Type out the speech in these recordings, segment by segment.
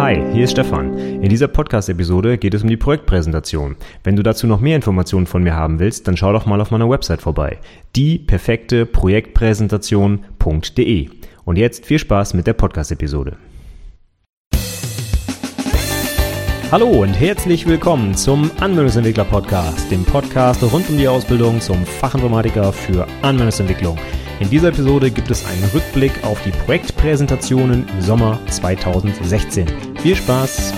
Hi, hier ist Stefan. In dieser Podcast-Episode geht es um die Projektpräsentation. Wenn du dazu noch mehr Informationen von mir haben willst, dann schau doch mal auf meiner Website vorbei. dieperfekteprojektpräsentation.de. Und jetzt viel Spaß mit der Podcast-Episode. Hallo und herzlich willkommen zum Anwendungsentwickler Podcast, dem Podcast rund um die Ausbildung zum Fachinformatiker für Anwendungsentwicklung. In dieser Episode gibt es einen Rückblick auf die Projektpräsentationen im Sommer 2016. Viel Spaß!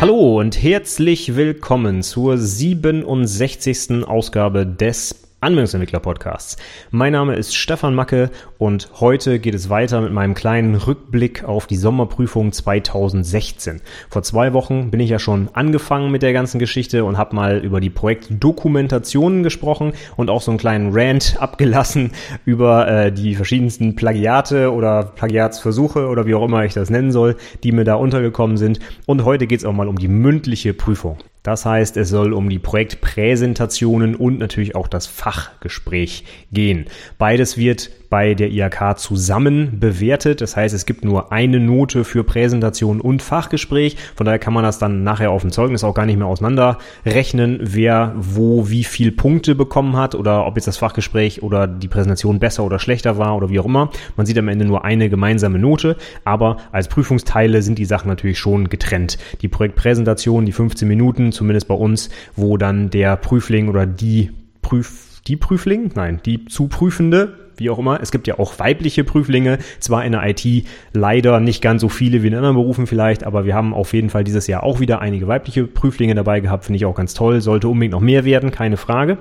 Hallo und herzlich willkommen zur 67. Ausgabe des Anwendungsentwickler-Podcasts. Mein Name ist Stefan Macke und heute geht es weiter mit meinem kleinen Rückblick auf die Sommerprüfung 2016. Vor zwei Wochen bin ich ja schon angefangen mit der ganzen Geschichte und habe mal über die Projektdokumentationen gesprochen und auch so einen kleinen Rant abgelassen über äh, die verschiedensten Plagiate oder Plagiatsversuche oder wie auch immer ich das nennen soll, die mir da untergekommen sind. Und heute geht es auch mal um die mündliche Prüfung. Das heißt, es soll um die Projektpräsentationen und natürlich auch das Fachgespräch gehen. Beides wird bei der IHK zusammen bewertet. Das heißt, es gibt nur eine Note für Präsentation und Fachgespräch. Von daher kann man das dann nachher auf dem Zeugnis auch gar nicht mehr auseinanderrechnen, wer wo wie viel Punkte bekommen hat oder ob jetzt das Fachgespräch oder die Präsentation besser oder schlechter war oder wie auch immer. Man sieht am Ende nur eine gemeinsame Note, aber als Prüfungsteile sind die Sachen natürlich schon getrennt. Die Projektpräsentation, die 15 Minuten, zumindest bei uns, wo dann der Prüfling oder die Prüf die Prüfling, nein, die zu Prüfende wie auch immer. Es gibt ja auch weibliche Prüflinge, zwar in der IT leider nicht ganz so viele wie in anderen Berufen vielleicht, aber wir haben auf jeden Fall dieses Jahr auch wieder einige weibliche Prüflinge dabei gehabt, finde ich auch ganz toll, sollte unbedingt noch mehr werden, keine Frage.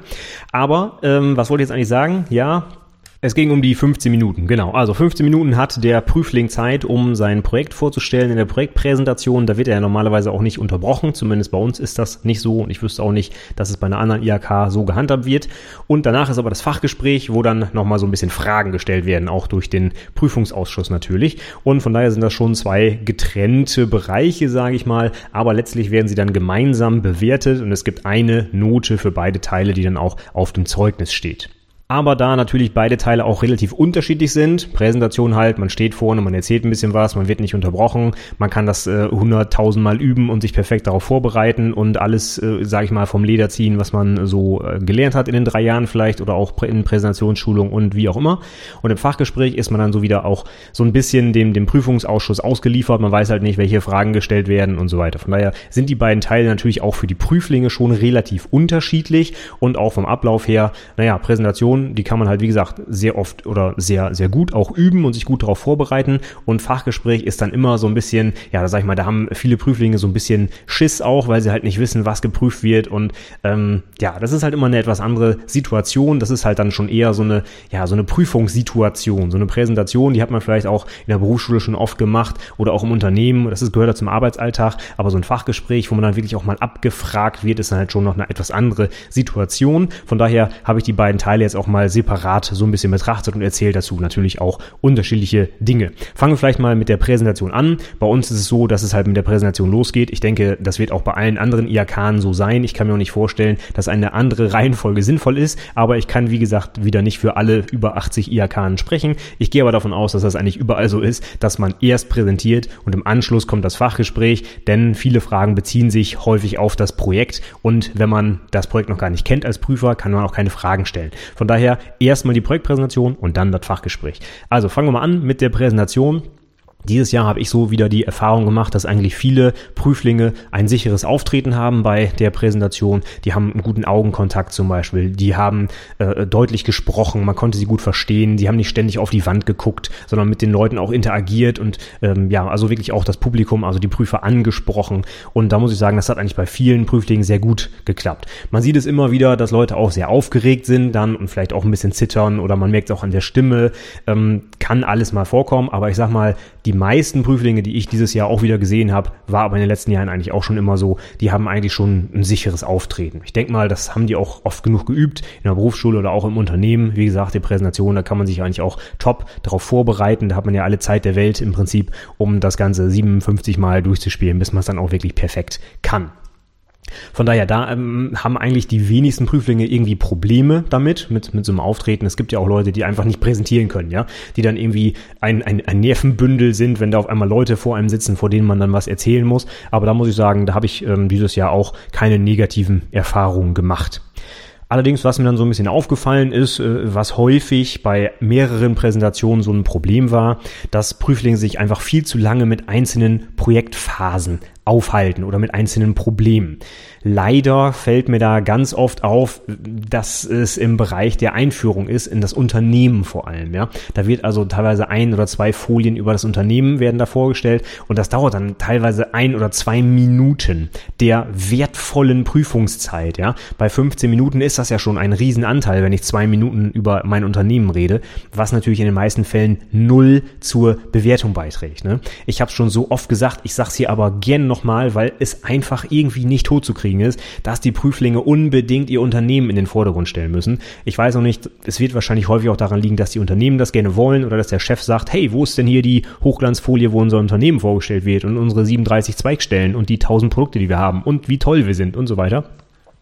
Aber ähm, was wollte ich jetzt eigentlich sagen? Ja, es ging um die 15 Minuten, genau. Also 15 Minuten hat der Prüfling Zeit, um sein Projekt vorzustellen in der Projektpräsentation. Da wird er ja normalerweise auch nicht unterbrochen. Zumindest bei uns ist das nicht so und ich wüsste auch nicht, dass es bei einer anderen IHK so gehandhabt wird. Und danach ist aber das Fachgespräch, wo dann nochmal so ein bisschen Fragen gestellt werden, auch durch den Prüfungsausschuss natürlich. Und von daher sind das schon zwei getrennte Bereiche, sage ich mal. Aber letztlich werden sie dann gemeinsam bewertet und es gibt eine Note für beide Teile, die dann auch auf dem Zeugnis steht. Aber da natürlich beide Teile auch relativ unterschiedlich sind, Präsentation halt, man steht vorne, man erzählt ein bisschen was, man wird nicht unterbrochen, man kann das äh, hunderttausendmal äh, üben und sich perfekt darauf vorbereiten und alles, äh, sage ich mal, vom Leder ziehen, was man so äh, gelernt hat in den drei Jahren vielleicht oder auch in Präsentationsschulung und wie auch immer. Und im Fachgespräch ist man dann so wieder auch so ein bisschen dem, dem Prüfungsausschuss ausgeliefert, man weiß halt nicht, welche Fragen gestellt werden und so weiter. Von daher sind die beiden Teile natürlich auch für die Prüflinge schon relativ unterschiedlich und auch vom Ablauf her, naja, Präsentation Präsentation, die kann man halt, wie gesagt, sehr oft oder sehr, sehr gut auch üben und sich gut darauf vorbereiten. Und Fachgespräch ist dann immer so ein bisschen, ja, da sag ich mal, da haben viele Prüflinge so ein bisschen Schiss auch, weil sie halt nicht wissen, was geprüft wird. Und ähm, ja, das ist halt immer eine etwas andere Situation. Das ist halt dann schon eher so eine, ja, so eine Prüfungssituation, so eine Präsentation, die hat man vielleicht auch in der Berufsschule schon oft gemacht oder auch im Unternehmen. Das ist, gehört ja zum Arbeitsalltag. Aber so ein Fachgespräch, wo man dann wirklich auch mal abgefragt wird, ist dann halt schon noch eine etwas andere Situation. Von daher habe ich die beiden Teile jetzt auch mal separat so ein bisschen betrachtet und erzählt dazu natürlich auch unterschiedliche Dinge. Fangen wir vielleicht mal mit der Präsentation an. Bei uns ist es so, dass es halt mit der Präsentation losgeht. Ich denke, das wird auch bei allen anderen IAKen so sein. Ich kann mir auch nicht vorstellen, dass eine andere Reihenfolge sinnvoll ist, aber ich kann, wie gesagt, wieder nicht für alle über 80 IAKen sprechen. Ich gehe aber davon aus, dass das eigentlich überall so ist, dass man erst präsentiert und im Anschluss kommt das Fachgespräch, denn viele Fragen beziehen sich häufig auf das Projekt und wenn man das Projekt noch gar nicht kennt als Prüfer, kann man auch keine Fragen stellen. Von daher daher erstmal die Projektpräsentation und dann das Fachgespräch. Also fangen wir mal an mit der Präsentation. Dieses Jahr habe ich so wieder die Erfahrung gemacht, dass eigentlich viele Prüflinge ein sicheres Auftreten haben bei der Präsentation. Die haben einen guten Augenkontakt zum Beispiel. Die haben äh, deutlich gesprochen, man konnte sie gut verstehen. Die haben nicht ständig auf die Wand geguckt, sondern mit den Leuten auch interagiert und ähm, ja, also wirklich auch das Publikum, also die Prüfer angesprochen. Und da muss ich sagen, das hat eigentlich bei vielen Prüflingen sehr gut geklappt. Man sieht es immer wieder, dass Leute auch sehr aufgeregt sind dann und vielleicht auch ein bisschen zittern oder man merkt es auch an der Stimme. Ähm, kann alles mal vorkommen, aber ich sag mal, die meisten Prüflinge, die ich dieses Jahr auch wieder gesehen habe, war aber in den letzten Jahren eigentlich auch schon immer so, die haben eigentlich schon ein sicheres Auftreten. Ich denke mal, das haben die auch oft genug geübt in der Berufsschule oder auch im Unternehmen. Wie gesagt, die Präsentation, da kann man sich eigentlich auch top darauf vorbereiten. Da hat man ja alle Zeit der Welt im Prinzip, um das Ganze 57 Mal durchzuspielen, bis man es dann auch wirklich perfekt kann. Von daher, da ähm, haben eigentlich die wenigsten Prüflinge irgendwie Probleme damit, mit, mit so einem Auftreten. Es gibt ja auch Leute, die einfach nicht präsentieren können, ja, die dann irgendwie ein, ein, ein Nervenbündel sind, wenn da auf einmal Leute vor einem sitzen, vor denen man dann was erzählen muss. Aber da muss ich sagen, da habe ich ähm, dieses Jahr auch keine negativen Erfahrungen gemacht. Allerdings, was mir dann so ein bisschen aufgefallen ist, äh, was häufig bei mehreren Präsentationen so ein Problem war, dass Prüflinge sich einfach viel zu lange mit einzelnen Projektphasen aufhalten oder mit einzelnen Problemen. Leider fällt mir da ganz oft auf, dass es im Bereich der Einführung ist, in das Unternehmen vor allem. Ja, da wird also teilweise ein oder zwei Folien über das Unternehmen werden da vorgestellt und das dauert dann teilweise ein oder zwei Minuten der wertvollen Prüfungszeit. Ja, bei 15 Minuten ist das ja schon ein Riesenanteil, wenn ich zwei Minuten über mein Unternehmen rede, was natürlich in den meisten Fällen null zur Bewertung beiträgt. Ne? Ich habe es schon so oft gesagt, ich sage es hier aber gern nochmal, weil es einfach irgendwie nicht tot ist, dass die Prüflinge unbedingt ihr Unternehmen in den Vordergrund stellen müssen. Ich weiß auch nicht, es wird wahrscheinlich häufig auch daran liegen, dass die Unternehmen das gerne wollen oder dass der Chef sagt, hey, wo ist denn hier die Hochglanzfolie, wo unser Unternehmen vorgestellt wird und unsere 37 Zweigstellen und die 1000 Produkte, die wir haben und wie toll wir sind und so weiter.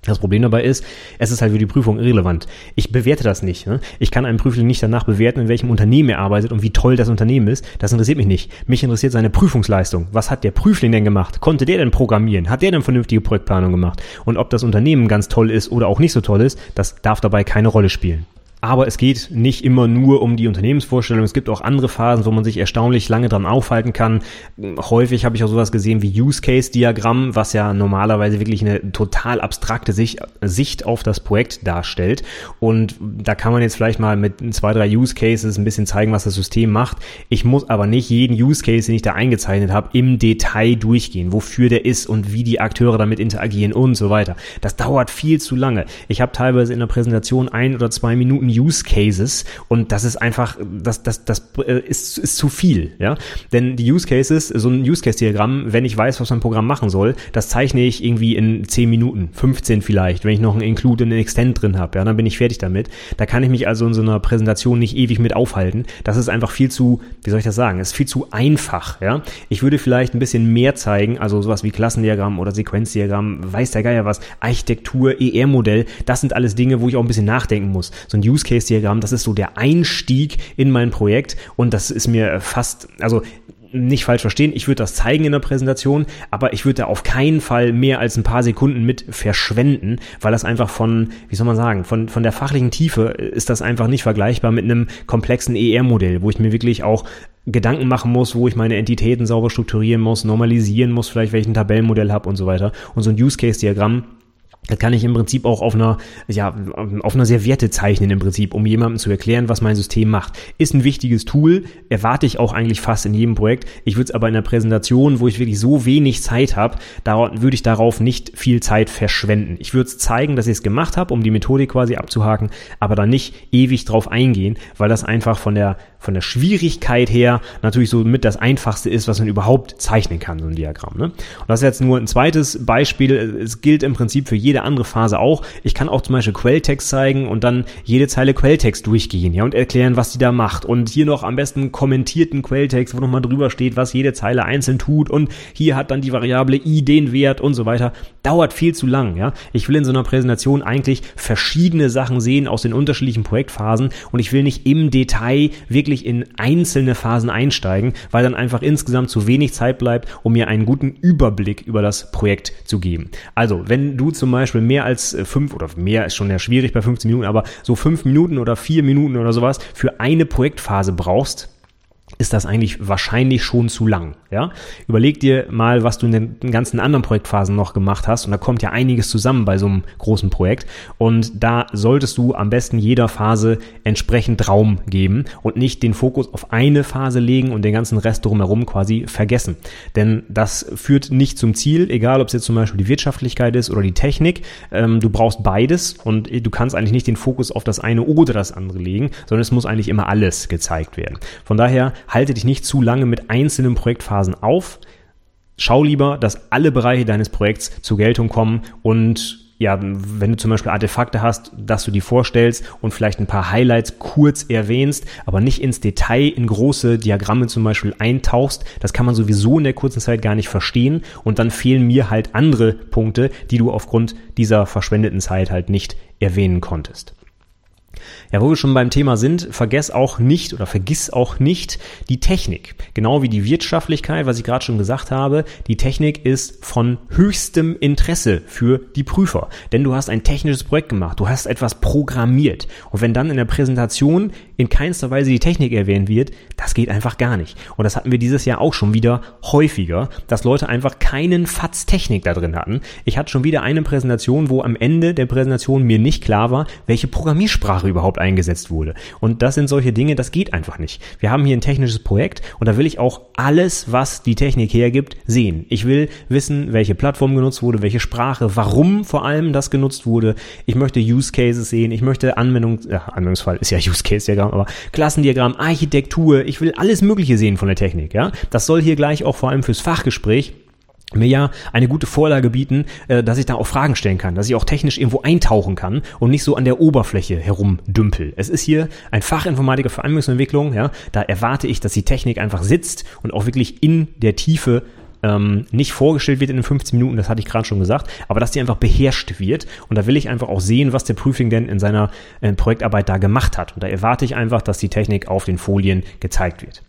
Das Problem dabei ist, es ist halt für die Prüfung irrelevant. Ich bewerte das nicht. Ne? Ich kann einen Prüfling nicht danach bewerten, in welchem Unternehmen er arbeitet und wie toll das Unternehmen ist. Das interessiert mich nicht. Mich interessiert seine Prüfungsleistung. Was hat der Prüfling denn gemacht? Konnte der denn programmieren? Hat der denn vernünftige Projektplanung gemacht? Und ob das Unternehmen ganz toll ist oder auch nicht so toll ist, das darf dabei keine Rolle spielen. Aber es geht nicht immer nur um die Unternehmensvorstellung. Es gibt auch andere Phasen, wo man sich erstaunlich lange dran aufhalten kann. Häufig habe ich auch sowas gesehen wie Use Case Diagramm, was ja normalerweise wirklich eine total abstrakte Sicht, auf das Projekt darstellt. Und da kann man jetzt vielleicht mal mit zwei, drei Use Cases ein bisschen zeigen, was das System macht. Ich muss aber nicht jeden Use Case, den ich da eingezeichnet habe, im Detail durchgehen, wofür der ist und wie die Akteure damit interagieren und so weiter. Das dauert viel zu lange. Ich habe teilweise in der Präsentation ein oder zwei Minuten Use Cases und das ist einfach, das, das, das äh, ist, ist zu viel, ja. Denn die Use Cases, so ein Use Case Diagramm, wenn ich weiß, was mein Programm machen soll, das zeichne ich irgendwie in 10 Minuten, 15 vielleicht, wenn ich noch ein Include und ein Extend drin habe, ja, dann bin ich fertig damit. Da kann ich mich also in so einer Präsentation nicht ewig mit aufhalten. Das ist einfach viel zu, wie soll ich das sagen, ist viel zu einfach, ja. Ich würde vielleicht ein bisschen mehr zeigen, also sowas wie Klassendiagramm oder Sequenzdiagramm, weiß der Geier was, Architektur, ER-Modell, das sind alles Dinge, wo ich auch ein bisschen nachdenken muss. So ein Use Case Diagramm, das ist so der Einstieg in mein Projekt und das ist mir fast, also nicht falsch verstehen, ich würde das zeigen in der Präsentation, aber ich würde da auf keinen Fall mehr als ein paar Sekunden mit verschwenden, weil das einfach von, wie soll man sagen, von, von der fachlichen Tiefe ist das einfach nicht vergleichbar mit einem komplexen ER-Modell, wo ich mir wirklich auch Gedanken machen muss, wo ich meine Entitäten sauber strukturieren muss, normalisieren muss, vielleicht welchen Tabellenmodell habe und so weiter. Und so ein Use-Case-Diagramm das kann ich im Prinzip auch auf einer, ja, auf einer Serviette zeichnen im Prinzip, um jemandem zu erklären, was mein System macht. Ist ein wichtiges Tool, erwarte ich auch eigentlich fast in jedem Projekt. Ich würde es aber in der Präsentation, wo ich wirklich so wenig Zeit habe, würde ich darauf nicht viel Zeit verschwenden. Ich würde es zeigen, dass ich es gemacht habe, um die Methodik quasi abzuhaken, aber dann nicht ewig drauf eingehen, weil das einfach von der, von der Schwierigkeit her natürlich so mit das einfachste ist, was man überhaupt zeichnen kann, so ein Diagramm. Ne? Und das ist jetzt nur ein zweites Beispiel. Es gilt im Prinzip für jede andere Phase auch. Ich kann auch zum Beispiel Quelltext zeigen und dann jede Zeile Quelltext durchgehen, ja, und erklären, was die da macht. Und hier noch am besten kommentierten Quelltext, wo nochmal drüber steht, was jede Zeile einzeln tut. Und hier hat dann die Variable i den Wert und so weiter. Dauert viel zu lang, ja. Ich will in so einer Präsentation eigentlich verschiedene Sachen sehen aus den unterschiedlichen Projektphasen und ich will nicht im Detail wirklich in einzelne Phasen einsteigen, weil dann einfach insgesamt zu wenig Zeit bleibt, um mir einen guten Überblick über das Projekt zu geben. Also, wenn du zum Beispiel Beispiel mehr als äh, fünf oder mehr ist schon ja schwierig bei 15 Minuten, aber so fünf Minuten oder vier Minuten oder sowas für eine Projektphase brauchst, ist das eigentlich wahrscheinlich schon zu lang. Ja? Überleg dir mal, was du in den ganzen anderen Projektphasen noch gemacht hast. Und da kommt ja einiges zusammen bei so einem großen Projekt. Und da solltest du am besten jeder Phase entsprechend Raum geben und nicht den Fokus auf eine Phase legen und den ganzen Rest drumherum quasi vergessen. Denn das führt nicht zum Ziel, egal ob es jetzt zum Beispiel die Wirtschaftlichkeit ist oder die Technik. Ähm, du brauchst beides und du kannst eigentlich nicht den Fokus auf das eine oder das andere legen, sondern es muss eigentlich immer alles gezeigt werden. Von daher halte dich nicht zu lange mit einzelnen Projektphasen auf. Schau lieber, dass alle Bereiche deines Projekts zur Geltung kommen und ja, wenn du zum Beispiel Artefakte hast, dass du die vorstellst und vielleicht ein paar Highlights kurz erwähnst, aber nicht ins Detail in große Diagramme zum Beispiel eintauchst, das kann man sowieso in der kurzen Zeit gar nicht verstehen und dann fehlen mir halt andere Punkte, die du aufgrund dieser verschwendeten Zeit halt nicht erwähnen konntest. Ja, wo wir schon beim Thema sind, vergess auch nicht oder vergiss auch nicht die Technik. Genau wie die Wirtschaftlichkeit, was ich gerade schon gesagt habe. Die Technik ist von höchstem Interesse für die Prüfer. Denn du hast ein technisches Projekt gemacht. Du hast etwas programmiert. Und wenn dann in der Präsentation in keinster Weise die Technik erwähnt wird, das geht einfach gar nicht. Und das hatten wir dieses Jahr auch schon wieder häufiger, dass Leute einfach keinen Fatz Technik da drin hatten. Ich hatte schon wieder eine Präsentation, wo am Ende der Präsentation mir nicht klar war, welche Programmiersprache überhaupt eingesetzt wurde. Und das sind solche Dinge, das geht einfach nicht. Wir haben hier ein technisches Projekt und da will ich auch alles, was die Technik hergibt, sehen. Ich will wissen, welche Plattform genutzt wurde, welche Sprache, warum vor allem das genutzt wurde. Ich möchte Use Cases sehen, ich möchte Anwendung, ja, Anwendungsfall ist ja Use Case ja gar Klassendiagramm, aber Klassendiagramm, Architektur, ich will alles Mögliche sehen von der Technik, ja. Das soll hier gleich auch vor allem fürs Fachgespräch mir ja eine gute Vorlage bieten, äh, dass ich da auch Fragen stellen kann, dass ich auch technisch irgendwo eintauchen kann und nicht so an der Oberfläche herumdümpel. Es ist hier ein Fachinformatiker für Anwendungsentwicklung, ja, da erwarte ich, dass die Technik einfach sitzt und auch wirklich in der Tiefe ähm, nicht vorgestellt wird in den 15 Minuten, das hatte ich gerade schon gesagt, aber dass die einfach beherrscht wird. Und da will ich einfach auch sehen, was der Prüfling denn in seiner äh, Projektarbeit da gemacht hat. Und da erwarte ich einfach, dass die Technik auf den Folien gezeigt wird.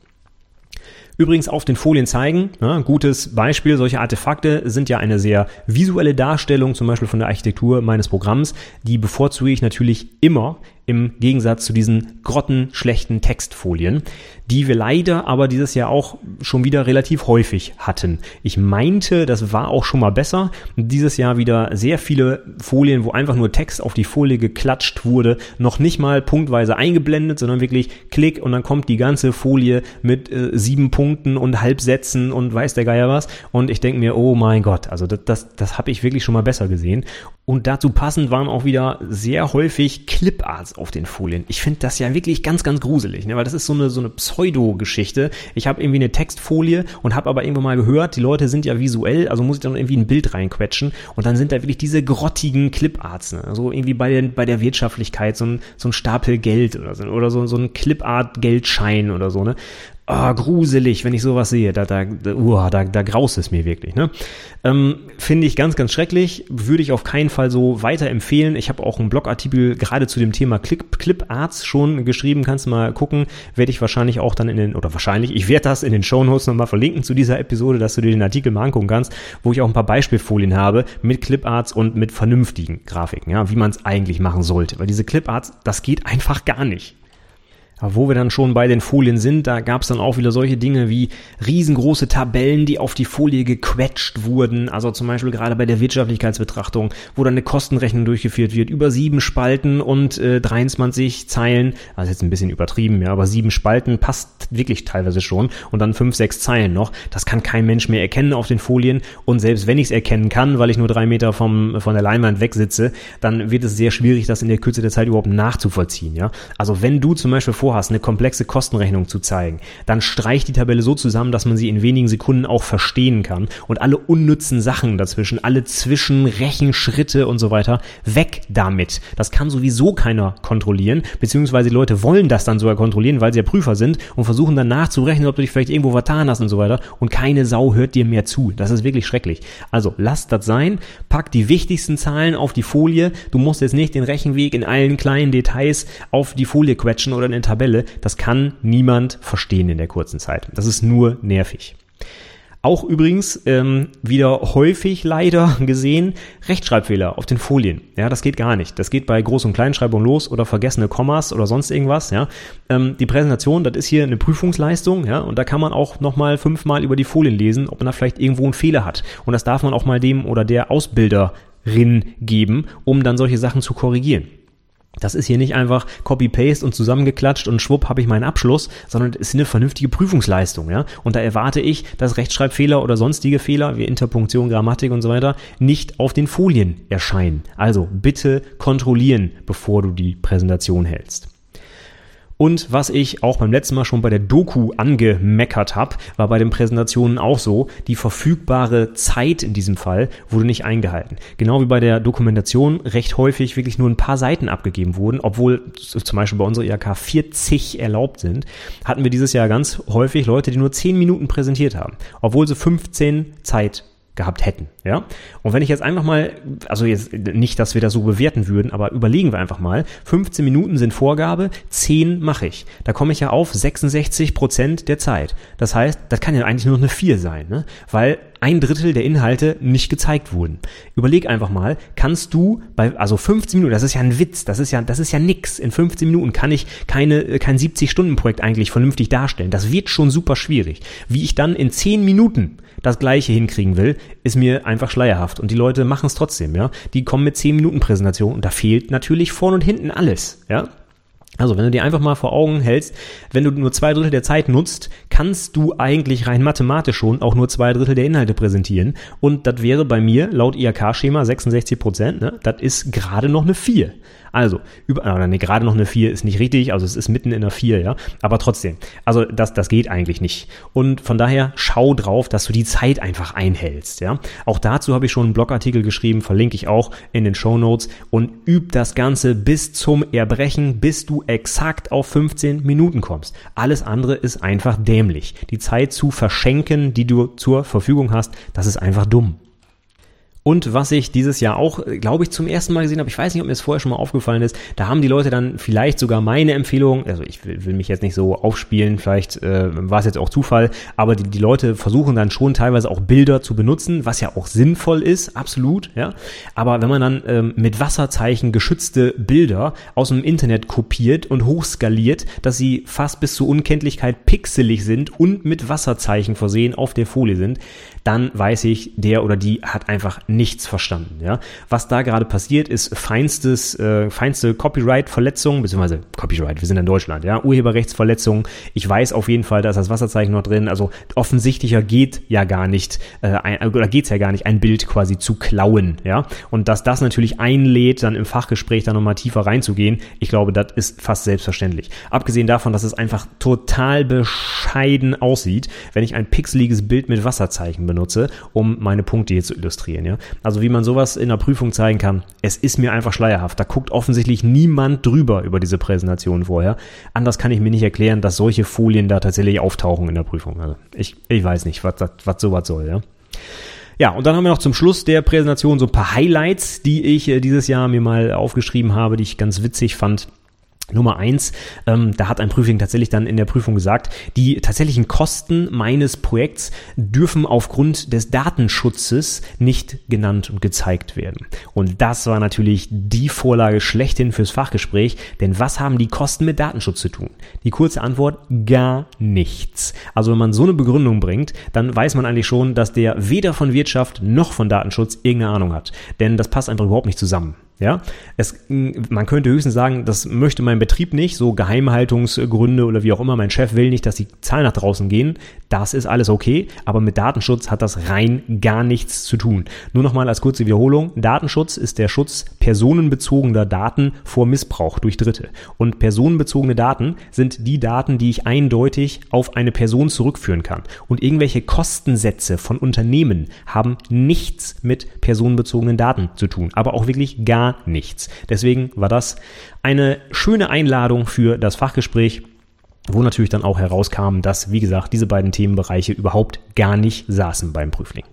Übrigens auf den Folien zeigen, ne, gutes Beispiel, solche Artefakte sind ja eine sehr visuelle Darstellung, zum Beispiel von der Architektur meines Programms. Die bevorzuge ich natürlich immer im Gegensatz zu diesen grottenschlechten Textfolien, die wir leider aber dieses Jahr auch schon wieder relativ häufig hatten. Ich meinte, das war auch schon mal besser. Dieses Jahr wieder sehr viele Folien, wo einfach nur Text auf die Folie geklatscht wurde, noch nicht mal punktweise eingeblendet, sondern wirklich Klick und dann kommt die ganze Folie mit äh, sieben Punkten und Halbsätzen und weiß der Geier was. Und ich denke mir, oh mein Gott, also das, das, das habe ich wirklich schon mal besser gesehen. Und dazu passend waren auch wieder sehr häufig Cliparts auf den Folien. Ich finde das ja wirklich ganz, ganz gruselig, ne? weil das ist so eine, so eine Pseudo-Geschichte. Ich habe irgendwie eine Textfolie und habe aber irgendwo mal gehört, die Leute sind ja visuell, also muss ich dann irgendwie ein Bild reinquetschen und dann sind da wirklich diese grottigen Cliparts. Ne? So irgendwie bei der, bei der Wirtschaftlichkeit, so ein, so ein Stapel Geld oder so, oder so, so ein Clipart-Geldschein oder so. Ne? oh, gruselig, wenn ich sowas sehe. Da, da, uh, da, da graust es mir wirklich. Ne? Ähm, Finde ich ganz, ganz schrecklich. Würde ich auf keinen Fall so weiterempfehlen. Ich habe auch einen Blogartikel gerade zu dem Thema Clip, Clip Arts schon geschrieben. Kannst du mal gucken. Werde ich wahrscheinlich auch dann in den, oder wahrscheinlich, ich werde das in den Show Notes nochmal verlinken zu dieser Episode, dass du dir den Artikel mal angucken kannst, wo ich auch ein paar Beispielfolien habe mit Clip Arts und mit vernünftigen Grafiken, ja, wie man es eigentlich machen sollte. Weil diese Clip Arts, das geht einfach gar nicht. Wo wir dann schon bei den Folien sind, da gab es dann auch wieder solche Dinge wie riesengroße Tabellen, die auf die Folie gequetscht wurden. Also zum Beispiel gerade bei der Wirtschaftlichkeitsbetrachtung, wo dann eine Kostenrechnung durchgeführt wird, über sieben Spalten und äh, 23 Zeilen. Also jetzt ein bisschen übertrieben, ja, aber sieben Spalten passt wirklich teilweise schon. Und dann fünf, sechs Zeilen noch. Das kann kein Mensch mehr erkennen auf den Folien. Und selbst wenn ich es erkennen kann, weil ich nur drei Meter vom, von der Leinwand wegsitze, dann wird es sehr schwierig, das in der Kürze der Zeit überhaupt nachzuvollziehen. Ja? Also wenn du zum Beispiel vorhast, eine komplexe Kostenrechnung zu zeigen, dann streich die Tabelle so zusammen, dass man sie in wenigen Sekunden auch verstehen kann und alle unnützen Sachen dazwischen, alle Zwischenrechenschritte und so weiter, weg damit. Das kann sowieso keiner kontrollieren, beziehungsweise die Leute wollen das dann sogar kontrollieren, weil sie ja Prüfer sind und versuchen dann nachzurechnen, ob du dich vielleicht irgendwo vertan hast und so weiter und keine Sau hört dir mehr zu. Das ist wirklich schrecklich. Also lass das sein, pack die wichtigsten Zahlen auf die Folie. Du musst jetzt nicht den Rechenweg in allen kleinen Details auf die Folie quetschen oder in eine Tabelle. Das kann niemand verstehen in der kurzen Zeit. Das ist nur nervig. Auch übrigens ähm, wieder häufig leider gesehen Rechtschreibfehler auf den Folien. Ja, das geht gar nicht. Das geht bei Groß- und Kleinschreibung los oder vergessene Kommas oder sonst irgendwas. Ja, ähm, die Präsentation, das ist hier eine Prüfungsleistung. Ja, und da kann man auch noch mal fünfmal über die Folien lesen, ob man da vielleicht irgendwo einen Fehler hat. Und das darf man auch mal dem oder der Ausbilderin geben, um dann solche Sachen zu korrigieren. Das ist hier nicht einfach Copy-Paste und zusammengeklatscht und schwupp habe ich meinen Abschluss, sondern es ist eine vernünftige Prüfungsleistung, ja. Und da erwarte ich, dass Rechtschreibfehler oder sonstige Fehler wie Interpunktion, Grammatik und so weiter nicht auf den Folien erscheinen. Also bitte kontrollieren, bevor du die Präsentation hältst. Und was ich auch beim letzten Mal schon bei der Doku angemeckert habe, war bei den Präsentationen auch so, die verfügbare Zeit in diesem Fall wurde nicht eingehalten. Genau wie bei der Dokumentation recht häufig wirklich nur ein paar Seiten abgegeben wurden, obwohl zum Beispiel bei unserer IHK 40 erlaubt sind, hatten wir dieses Jahr ganz häufig Leute, die nur 10 Minuten präsentiert haben, obwohl sie 15 Zeit gehabt hätten, ja. Und wenn ich jetzt einfach mal, also jetzt nicht, dass wir das so bewerten würden, aber überlegen wir einfach mal, 15 Minuten sind Vorgabe, 10 mache ich. Da komme ich ja auf 66 Prozent der Zeit. Das heißt, das kann ja eigentlich nur eine 4 sein, ne? Weil ein Drittel der Inhalte nicht gezeigt wurden. Überleg einfach mal, kannst du bei, also 15 Minuten, das ist ja ein Witz, das ist ja, das ist ja nix. In 15 Minuten kann ich keine, kein 70-Stunden-Projekt eigentlich vernünftig darstellen. Das wird schon super schwierig. Wie ich dann in 10 Minuten das Gleiche hinkriegen will, ist mir einfach schleierhaft. Und die Leute machen es trotzdem, ja. Die kommen mit 10 Minuten Präsentation und da fehlt natürlich vorn und hinten alles, ja. Also, wenn du dir einfach mal vor Augen hältst, wenn du nur zwei Drittel der Zeit nutzt, kannst du eigentlich rein mathematisch schon auch nur zwei Drittel der Inhalte präsentieren. Und das wäre bei mir laut IHK-Schema 66 Prozent. Ne? Das ist gerade noch eine 4. Also, über, äh, nee, gerade noch eine 4 ist nicht richtig, also es ist mitten in der 4, ja. Aber trotzdem, also das, das geht eigentlich nicht. Und von daher schau drauf, dass du die Zeit einfach einhältst, ja. Auch dazu habe ich schon einen Blogartikel geschrieben, verlinke ich auch in den Show Notes und üb das Ganze bis zum Erbrechen, bis du exakt auf 15 Minuten kommst. Alles andere ist einfach dämlich. Die Zeit zu verschenken, die du zur Verfügung hast, das ist einfach dumm. Und was ich dieses Jahr auch, glaube ich, zum ersten Mal gesehen habe, ich weiß nicht, ob mir das vorher schon mal aufgefallen ist, da haben die Leute dann vielleicht sogar meine Empfehlung, also ich will, will mich jetzt nicht so aufspielen, vielleicht äh, war es jetzt auch Zufall, aber die, die Leute versuchen dann schon teilweise auch Bilder zu benutzen, was ja auch sinnvoll ist, absolut, ja. Aber wenn man dann ähm, mit Wasserzeichen geschützte Bilder aus dem Internet kopiert und hochskaliert, dass sie fast bis zur Unkenntlichkeit pixelig sind und mit Wasserzeichen versehen auf der Folie sind, dann weiß ich, der oder die hat einfach nichts verstanden. Ja? Was da gerade passiert, ist feinstes, äh, feinste Copyright-Verletzung, beziehungsweise Copyright, wir sind in Deutschland, ja, Urheberrechtsverletzung. Ich weiß auf jeden Fall, da ist das Wasserzeichen noch drin. Also offensichtlicher geht ja gar nicht, äh, ein, oder geht's ja gar nicht, ein Bild quasi zu klauen. Ja? Und dass das natürlich einlädt, dann im Fachgespräch da nochmal tiefer reinzugehen, ich glaube, das ist fast selbstverständlich. Abgesehen davon, dass es einfach total bescheiden aussieht, wenn ich ein pixeliges Bild mit Wasserzeichen benutze benutze, um meine Punkte hier zu illustrieren. Ja? Also wie man sowas in der Prüfung zeigen kann, es ist mir einfach schleierhaft. Da guckt offensichtlich niemand drüber über diese Präsentation vorher. Anders kann ich mir nicht erklären, dass solche Folien da tatsächlich auftauchen in der Prüfung. Also ich, ich weiß nicht, was, was sowas soll. Ja? Ja, und dann haben wir noch zum Schluss der Präsentation so ein paar Highlights, die ich äh, dieses Jahr mir mal aufgeschrieben habe, die ich ganz witzig fand. Nummer eins, ähm, da hat ein Prüfling tatsächlich dann in der Prüfung gesagt, die tatsächlichen Kosten meines Projekts dürfen aufgrund des Datenschutzes nicht genannt und gezeigt werden. Und das war natürlich die Vorlage schlechthin fürs Fachgespräch, denn was haben die Kosten mit Datenschutz zu tun? Die kurze Antwort, gar nichts. Also wenn man so eine Begründung bringt, dann weiß man eigentlich schon, dass der weder von Wirtschaft noch von Datenschutz irgendeine Ahnung hat. Denn das passt einfach überhaupt nicht zusammen. Ja, es, man könnte höchstens sagen, das möchte mein Betrieb nicht, so Geheimhaltungsgründe oder wie auch immer. Mein Chef will nicht, dass die Zahlen nach draußen gehen. Das ist alles okay, aber mit Datenschutz hat das rein gar nichts zu tun. Nur nochmal als kurze Wiederholung. Datenschutz ist der Schutz personenbezogener Daten vor Missbrauch durch Dritte. Und personenbezogene Daten sind die Daten, die ich eindeutig auf eine Person zurückführen kann. Und irgendwelche Kostensätze von Unternehmen haben nichts mit personenbezogenen Daten zu tun, aber auch wirklich gar nichts. Deswegen war das eine schöne Einladung für das Fachgespräch wo natürlich dann auch herauskam, dass, wie gesagt, diese beiden Themenbereiche überhaupt gar nicht saßen beim Prüfling.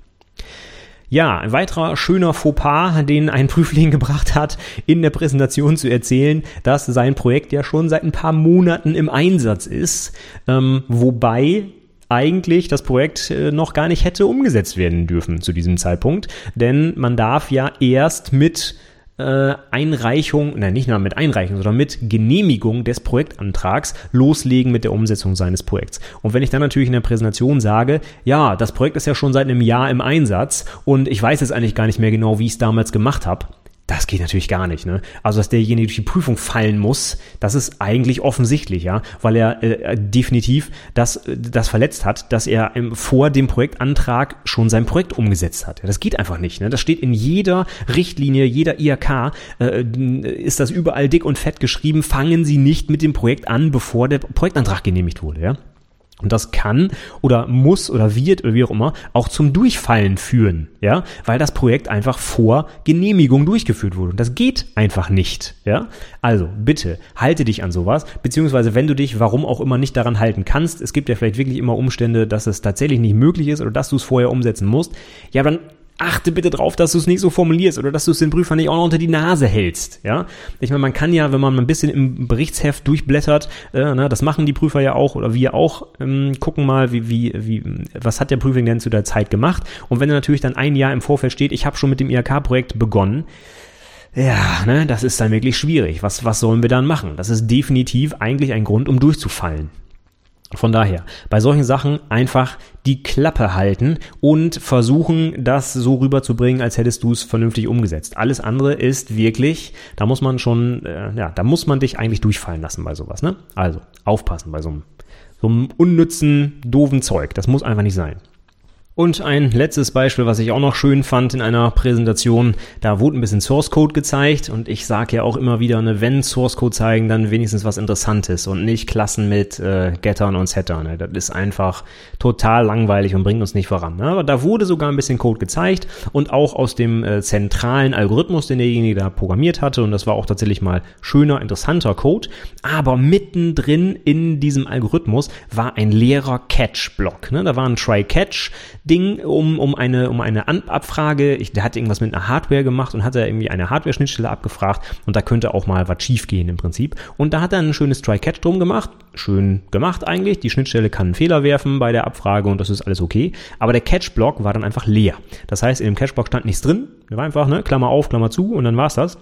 Ja, ein weiterer schöner Fauxpas, den ein Prüfling gebracht hat, in der Präsentation zu erzählen, dass sein Projekt ja schon seit ein paar Monaten im Einsatz ist, ähm, wobei eigentlich das Projekt äh, noch gar nicht hätte umgesetzt werden dürfen zu diesem Zeitpunkt, denn man darf ja erst mit äh, Einreichung, nein, nicht nur mit Einreichung, sondern mit Genehmigung des Projektantrags loslegen mit der Umsetzung seines Projekts. Und wenn ich dann natürlich in der Präsentation sage, ja, das Projekt ist ja schon seit einem Jahr im Einsatz und ich weiß jetzt eigentlich gar nicht mehr genau, wie ich es damals gemacht habe, das geht natürlich gar nicht. Ne? Also, dass derjenige durch die Prüfung fallen muss, das ist eigentlich offensichtlich, ja, weil er äh, definitiv das, das verletzt hat, dass er vor dem Projektantrag schon sein Projekt umgesetzt hat. Das geht einfach nicht. Ne? Das steht in jeder Richtlinie, jeder IHK, äh, ist das überall dick und fett geschrieben, fangen Sie nicht mit dem Projekt an, bevor der Projektantrag genehmigt wurde. Ja? Und das kann oder muss oder wird oder wie auch immer auch zum Durchfallen führen, ja, weil das Projekt einfach vor Genehmigung durchgeführt wurde. Und das geht einfach nicht, ja. Also bitte halte dich an sowas, beziehungsweise wenn du dich, warum auch immer, nicht daran halten kannst, es gibt ja vielleicht wirklich immer Umstände, dass es tatsächlich nicht möglich ist oder dass du es vorher umsetzen musst, ja, dann achte bitte drauf, dass du es nicht so formulierst oder dass du es den Prüfer nicht auch noch unter die Nase hältst. Ja, ich meine, man kann ja, wenn man ein bisschen im Berichtsheft durchblättert, äh, ne, das machen die Prüfer ja auch oder wir auch, ähm, gucken mal, wie, wie, wie, was hat der Prüfling denn zu der Zeit gemacht? Und wenn natürlich dann ein Jahr im Vorfeld steht, ich habe schon mit dem IHK-Projekt begonnen, ja, ne, das ist dann wirklich schwierig. Was, was sollen wir dann machen? Das ist definitiv eigentlich ein Grund, um durchzufallen. Von daher, bei solchen Sachen einfach die Klappe halten und versuchen, das so rüberzubringen, als hättest du es vernünftig umgesetzt. Alles andere ist wirklich, da muss man schon, äh, ja, da muss man dich eigentlich durchfallen lassen bei sowas, ne? Also, aufpassen bei so einem, so einem unnützen, doofen Zeug. Das muss einfach nicht sein. Und ein letztes Beispiel, was ich auch noch schön fand in einer Präsentation, da wurde ein bisschen Source Code gezeigt und ich sage ja auch immer wieder, ne, wenn Source Code zeigen, dann wenigstens was Interessantes und nicht Klassen mit äh, Gettern und Settern. Ne. Das ist einfach total langweilig und bringt uns nicht voran. Ne. Aber da wurde sogar ein bisschen Code gezeigt und auch aus dem äh, zentralen Algorithmus, den derjenige da programmiert hatte und das war auch tatsächlich mal schöner, interessanter Code. Aber mittendrin in diesem Algorithmus war ein leerer Catch-Block. Ne. Da war ein Try-Catch, Ding um, um eine, um eine Abfrage. Ich, der hat irgendwas mit einer Hardware gemacht und hat er irgendwie eine Hardware-Schnittstelle abgefragt und da könnte auch mal was schief gehen im Prinzip. Und da hat er ein schönes Try-Catch drum gemacht. Schön gemacht eigentlich. Die Schnittstelle kann einen Fehler werfen bei der Abfrage und das ist alles okay. Aber der Catch-Block war dann einfach leer. Das heißt, in dem Catch-Block stand nichts drin. Der war einfach, ne, Klammer auf, Klammer zu und dann war's das.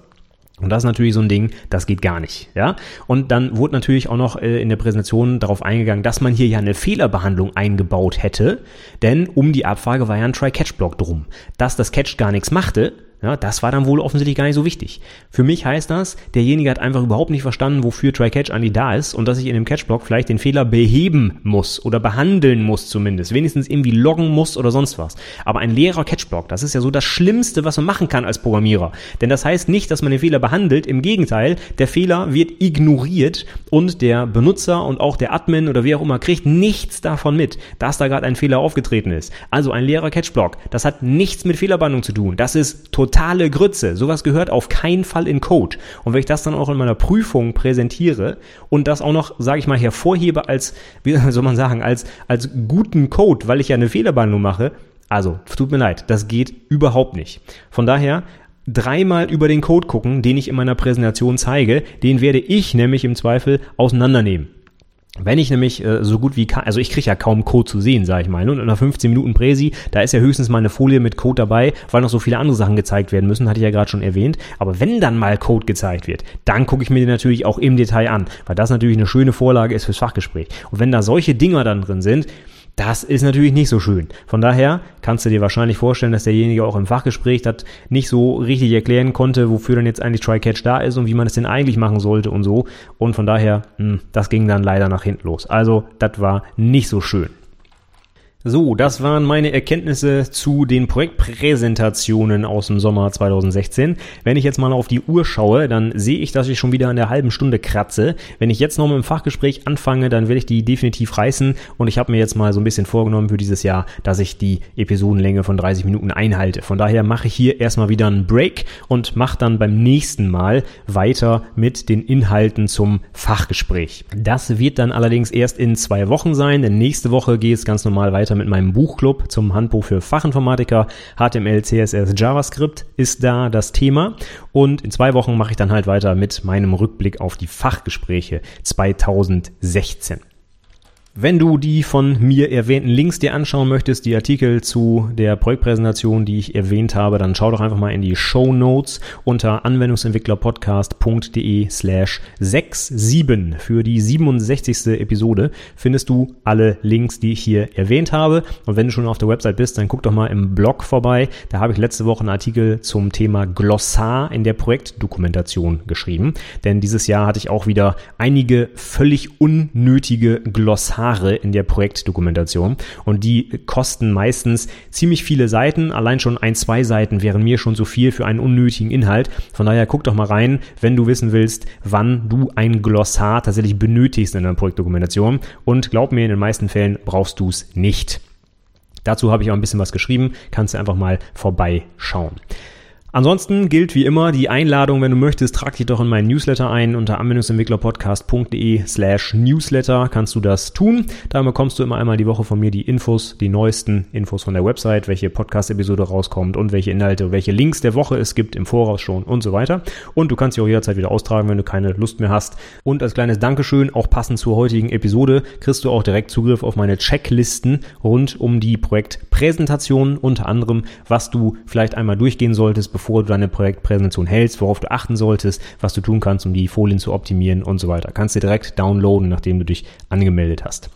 Und das ist natürlich so ein Ding, das geht gar nicht, ja. Und dann wurde natürlich auch noch äh, in der Präsentation darauf eingegangen, dass man hier ja eine Fehlerbehandlung eingebaut hätte, denn um die Abfrage war ja ein Try-Catch-Block drum. Dass das Catch gar nichts machte, ja, das war dann wohl offensichtlich gar nicht so wichtig. Für mich heißt das, derjenige hat einfach überhaupt nicht verstanden, wofür Try-Catch eigentlich da ist und dass ich in dem Catch-Block vielleicht den Fehler beheben muss oder behandeln muss zumindest. Wenigstens irgendwie loggen muss oder sonst was. Aber ein leerer Catch-Block, das ist ja so das Schlimmste, was man machen kann als Programmierer. Denn das heißt nicht, dass man den Fehler behandelt. Im Gegenteil, der Fehler wird ignoriert und der Benutzer und auch der Admin oder wie auch immer kriegt nichts davon mit, dass da gerade ein Fehler aufgetreten ist. Also ein leerer Catch-Block, das hat nichts mit Fehlerbehandlung zu tun. Das ist total totale Grütze. Sowas gehört auf keinen Fall in Code. Und wenn ich das dann auch in meiner Prüfung präsentiere und das auch noch, sage ich mal, hervorhebe als, wie soll man sagen, als, als guten Code, weil ich ja eine Fehlerbehandlung mache, also, tut mir leid, das geht überhaupt nicht. Von daher, dreimal über den Code gucken, den ich in meiner Präsentation zeige, den werde ich nämlich im Zweifel auseinandernehmen. Wenn ich nämlich äh, so gut wie also ich kriege ja kaum Code zu sehen, sage ich mal. Und in einer 15 Minuten Präsi, da ist ja höchstens mal eine Folie mit Code dabei, weil noch so viele andere Sachen gezeigt werden müssen, hatte ich ja gerade schon erwähnt. Aber wenn dann mal Code gezeigt wird, dann gucke ich mir den natürlich auch im Detail an, weil das natürlich eine schöne Vorlage ist fürs Fachgespräch. Und wenn da solche Dinger dann drin sind, das ist natürlich nicht so schön. Von daher kannst du dir wahrscheinlich vorstellen, dass derjenige auch im Fachgespräch das nicht so richtig erklären konnte, wofür dann jetzt eigentlich Try-Catch da ist und wie man es denn eigentlich machen sollte und so. Und von daher, mh, hm, das ging dann leider nach hinten los. Also, das war nicht so schön. So, das waren meine Erkenntnisse zu den Projektpräsentationen aus dem Sommer 2016. Wenn ich jetzt mal auf die Uhr schaue, dann sehe ich, dass ich schon wieder an der halben Stunde kratze. Wenn ich jetzt noch mit dem Fachgespräch anfange, dann werde ich die definitiv reißen und ich habe mir jetzt mal so ein bisschen vorgenommen für dieses Jahr, dass ich die Episodenlänge von 30 Minuten einhalte. Von daher mache ich hier erstmal wieder einen Break und mache dann beim nächsten Mal weiter mit den Inhalten zum Fachgespräch. Das wird dann allerdings erst in zwei Wochen sein, denn nächste Woche geht es ganz normal weiter weiter mit meinem Buchclub zum Handbuch für Fachinformatiker. HTML, CSS, JavaScript ist da das Thema. Und in zwei Wochen mache ich dann halt weiter mit meinem Rückblick auf die Fachgespräche 2016. Wenn du die von mir erwähnten Links dir anschauen möchtest, die Artikel zu der Projektpräsentation, die ich erwähnt habe, dann schau doch einfach mal in die Show Notes unter anwendungsentwicklerpodcast.de slash 67. Für die 67. Episode findest du alle Links, die ich hier erwähnt habe. Und wenn du schon auf der Website bist, dann guck doch mal im Blog vorbei. Da habe ich letzte Woche einen Artikel zum Thema Glossar in der Projektdokumentation geschrieben. Denn dieses Jahr hatte ich auch wieder einige völlig unnötige Glossar Kommentare in der Projektdokumentation und die kosten meistens ziemlich viele Seiten. Allein schon ein, zwei Seiten wären mir schon zu viel für einen unnötigen Inhalt. Von daher guck doch mal rein, wenn du wissen willst, wann du ein Glossar tatsächlich benötigst in deiner Projektdokumentation. Und glaub mir, in den meisten Fällen brauchst du es nicht. Dazu habe ich auch ein bisschen was geschrieben, kannst du einfach mal vorbeischauen. Ansonsten gilt wie immer die Einladung, wenn du möchtest, trag dich doch in meinen Newsletter ein. Unter anwendungsentwicklerpodcast.de slash Newsletter kannst du das tun. Da bekommst du immer einmal die Woche von mir die Infos, die neuesten Infos von der Website, welche Podcast-Episode rauskommt und welche Inhalte, welche Links der Woche es gibt im Voraus schon und so weiter. Und du kannst dich auch jederzeit wieder austragen, wenn du keine Lust mehr hast. Und als kleines Dankeschön, auch passend zur heutigen Episode, kriegst du auch direkt Zugriff auf meine Checklisten rund um die Projektpräsentation, unter anderem, was du vielleicht einmal durchgehen solltest, bevor du deine Projektpräsentation hältst, worauf du achten solltest, was du tun kannst, um die Folien zu optimieren und so weiter. Kannst du direkt downloaden, nachdem du dich angemeldet hast.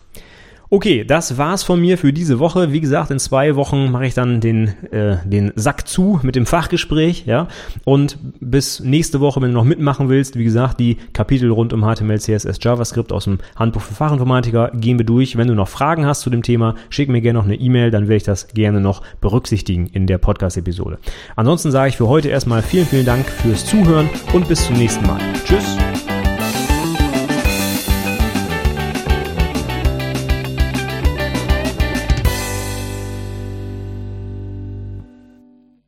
Okay, das war's von mir für diese Woche. Wie gesagt, in zwei Wochen mache ich dann den, äh, den Sack zu mit dem Fachgespräch, ja. Und bis nächste Woche, wenn du noch mitmachen willst, wie gesagt, die Kapitel rund um HTML, CSS, JavaScript aus dem Handbuch für Fachinformatiker gehen wir durch. Wenn du noch Fragen hast zu dem Thema, schick mir gerne noch eine E-Mail, dann werde ich das gerne noch berücksichtigen in der Podcast-Episode. Ansonsten sage ich für heute erstmal vielen, vielen Dank fürs Zuhören und bis zum nächsten Mal. Tschüss.